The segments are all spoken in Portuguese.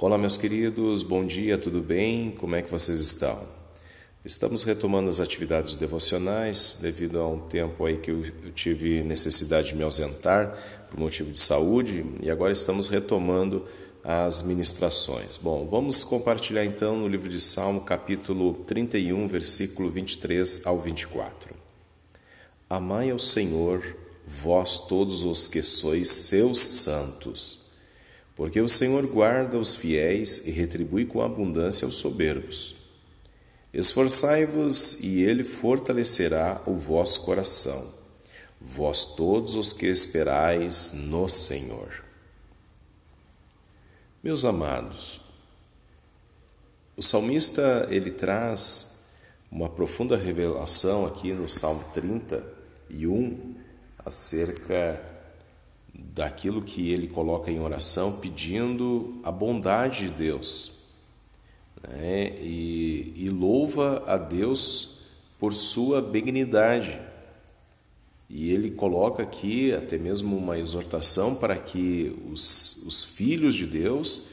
Olá, meus queridos, bom dia, tudo bem? Como é que vocês estão? Estamos retomando as atividades devocionais devido a um tempo aí que eu tive necessidade de me ausentar por motivo de saúde e agora estamos retomando as ministrações. Bom, vamos compartilhar então no livro de Salmo, capítulo 31, versículo 23 ao 24. Amai ao Senhor, vós todos os que sois seus santos porque o Senhor guarda os fiéis e retribui com abundância aos soberbos. Esforçai-vos e ele fortalecerá o vosso coração, vós todos os que esperais no Senhor. Meus amados, o salmista ele traz uma profunda revelação aqui no Salmo 31 acerca daquilo que ele coloca em oração, pedindo a bondade de Deus. Né? E, e louva a Deus por sua benignidade. E ele coloca aqui até mesmo uma exortação para que os, os filhos de Deus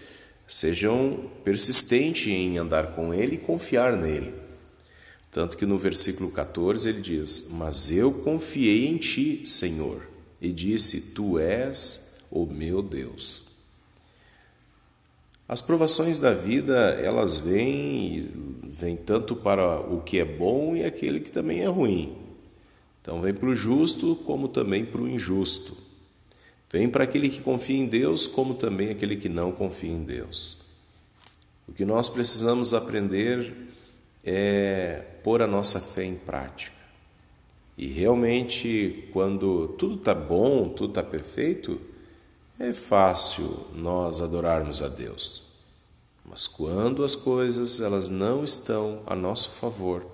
sejam persistentes em andar com ele e confiar nele. Tanto que no versículo 14 ele diz: Mas eu confiei em ti, Senhor e disse: Tu és o meu Deus. As provações da vida, elas vêm, vêm tanto para o que é bom e aquele que também é ruim. Então, vem para o justo, como também para o injusto. Vem para aquele que confia em Deus, como também aquele que não confia em Deus. O que nós precisamos aprender é pôr a nossa fé em prática. E realmente, quando tudo está bom, tudo está perfeito, é fácil nós adorarmos a Deus. Mas quando as coisas elas não estão a nosso favor,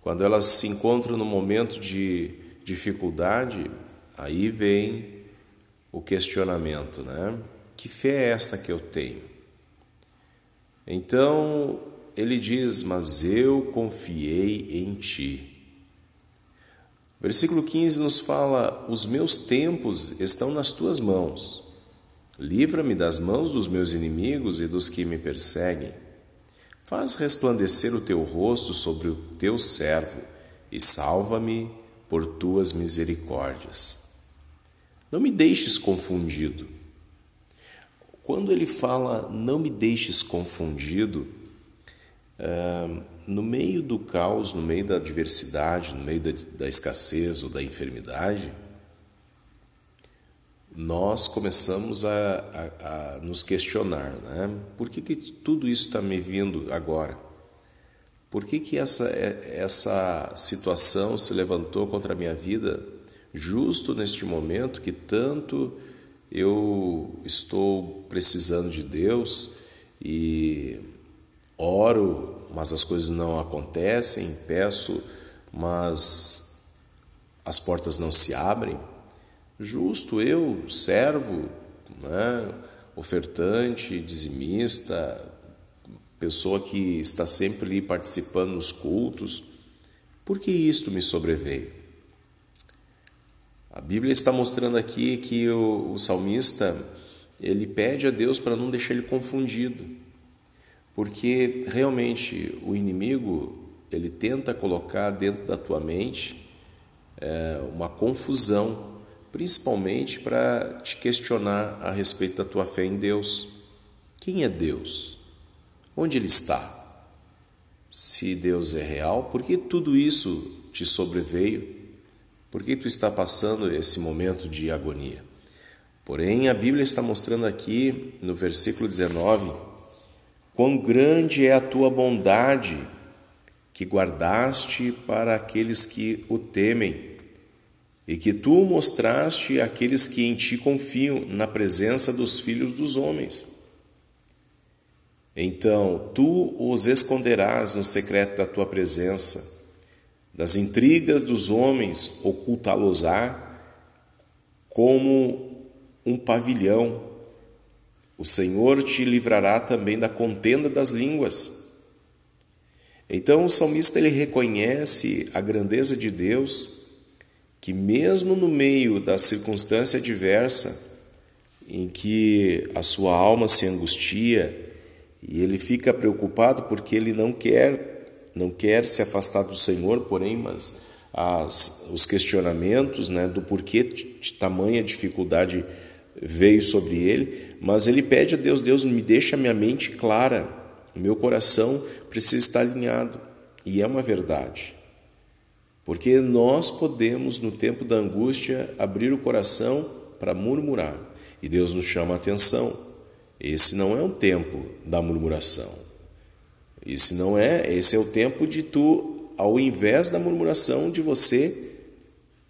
quando elas se encontram no momento de dificuldade, aí vem o questionamento, né? Que fé é esta que eu tenho? Então ele diz: Mas eu confiei em ti. Versículo 15 nos fala: Os meus tempos estão nas tuas mãos. Livra-me das mãos dos meus inimigos e dos que me perseguem. Faz resplandecer o teu rosto sobre o teu servo e salva-me por tuas misericórdias. Não me deixes confundido. Quando ele fala não me deixes confundido, uh, no meio do caos, no meio da adversidade, no meio da, da escassez ou da enfermidade, nós começamos a, a, a, nos questionar, né? Por que, que tudo isso está me vindo agora? Por que, que essa, essa situação se levantou contra a minha vida justo neste momento que tanto eu estou precisando de Deus e oro mas as coisas não acontecem, peço, mas as portas não se abrem. Justo eu, servo, né, ofertante, dizimista, pessoa que está sempre participando nos cultos, por que isto me sobreveio? A Bíblia está mostrando aqui que o, o salmista ele pede a Deus para não deixar ele confundido porque realmente o inimigo ele tenta colocar dentro da tua mente é, uma confusão, principalmente para te questionar a respeito da tua fé em Deus. Quem é Deus? Onde Ele está? Se Deus é real, por que tudo isso te sobreveio? Por que tu está passando esse momento de agonia? Porém, a Bíblia está mostrando aqui no versículo 19 Quão grande é a tua bondade que guardaste para aqueles que o temem, e que tu mostraste àqueles que em ti confiam na presença dos filhos dos homens. Então tu os esconderás no secreto da tua presença, das intrigas dos homens ocultá-los-á como um pavilhão o Senhor te livrará também da contenda das línguas. Então o salmista ele reconhece a grandeza de Deus, que mesmo no meio da circunstância adversa em que a sua alma se angustia E ele fica preocupado porque ele não quer, não quer se afastar do Senhor, porém, mas as, os questionamentos né, do porquê de tamanha dificuldade veio sobre ele, mas ele pede a Deus: Deus, me deixa minha mente clara, o meu coração precisa estar alinhado. E é uma verdade. Porque nós podemos, no tempo da angústia, abrir o coração para murmurar. E Deus nos chama a atenção. Esse não é o tempo da murmuração. Esse não é, esse é o tempo de tu ao invés da murmuração, de você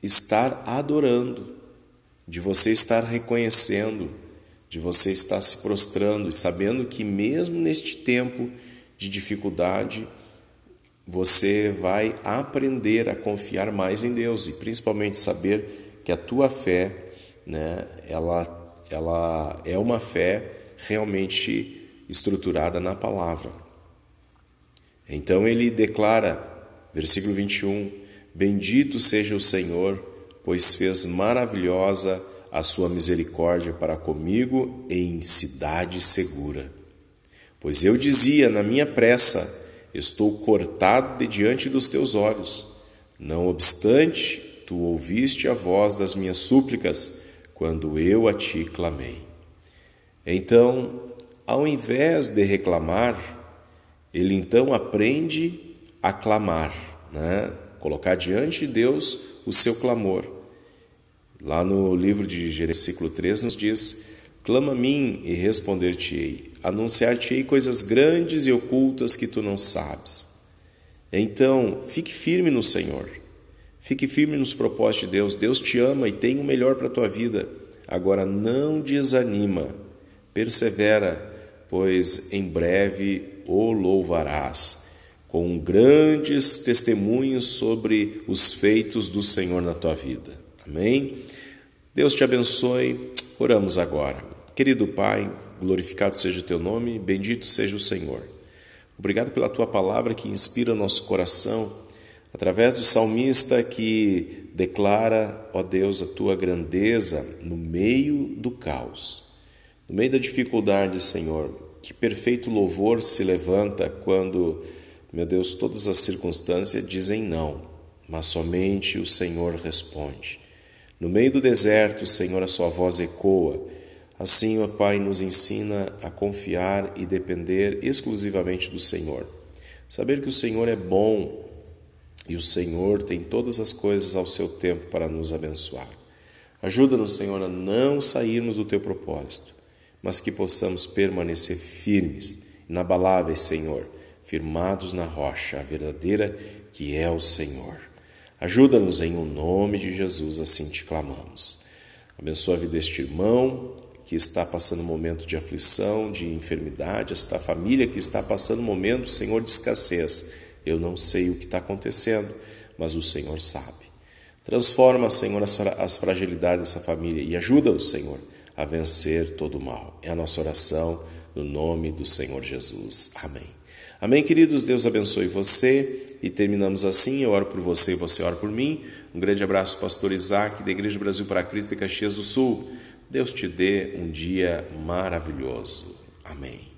estar adorando, de você estar reconhecendo, de você estar se prostrando e sabendo que, mesmo neste tempo de dificuldade, você vai aprender a confiar mais em Deus e principalmente saber que a tua fé, né, ela, ela é uma fé realmente estruturada na palavra. Então ele declara Versículo 21: Bendito seja o Senhor, pois fez maravilhosa a sua misericórdia para comigo em cidade segura. Pois eu dizia na minha pressa: Estou cortado de diante dos teus olhos. Não obstante, tu ouviste a voz das minhas súplicas quando eu a ti clamei. Então, ao invés de reclamar, ele então aprende a clamar, né? Colocar diante de Deus o seu clamor. Lá no livro de versículo 3 nos diz: Clama a mim e responder-te-ei, anunciar-te-ei coisas grandes e ocultas que tu não sabes. Então, fique firme no Senhor, fique firme nos propósitos de Deus. Deus te ama e tem o melhor para a tua vida. Agora, não desanima, persevera, pois em breve o louvarás com grandes testemunhos sobre os feitos do Senhor na tua vida. Amém? Deus te abençoe. Oramos agora. Querido Pai, glorificado seja o teu nome, bendito seja o Senhor. Obrigado pela tua palavra que inspira nosso coração, através do salmista que declara, ó Deus, a tua grandeza no meio do caos, no meio da dificuldade, Senhor. Que perfeito louvor se levanta quando meu Deus, todas as circunstâncias dizem não, mas somente o Senhor responde. No meio do deserto, Senhor, a sua voz ecoa. Assim, ó Pai, nos ensina a confiar e depender exclusivamente do Senhor. Saber que o Senhor é bom e o Senhor tem todas as coisas ao seu tempo para nos abençoar. Ajuda-nos, Senhor, a não sairmos do teu propósito, mas que possamos permanecer firmes, inabaláveis, Senhor firmados na rocha, a verdadeira que é o Senhor. Ajuda-nos em o nome de Jesus, assim te clamamos. Abençoa a vida deste irmão que está passando um momento de aflição, de enfermidade, esta família que está passando um momento, Senhor, de escassez. Eu não sei o que está acontecendo, mas o Senhor sabe. Transforma, Senhor, as fragilidades dessa família e ajuda-o, Senhor, a vencer todo o mal. É a nossa oração no nome do Senhor Jesus. Amém. Amém, queridos? Deus abençoe você. E terminamos assim. Eu oro por você e você ora por mim. Um grande abraço, Pastor Isaac, da Igreja Brasil para Cristo de Caxias do Sul. Deus te dê um dia maravilhoso. Amém.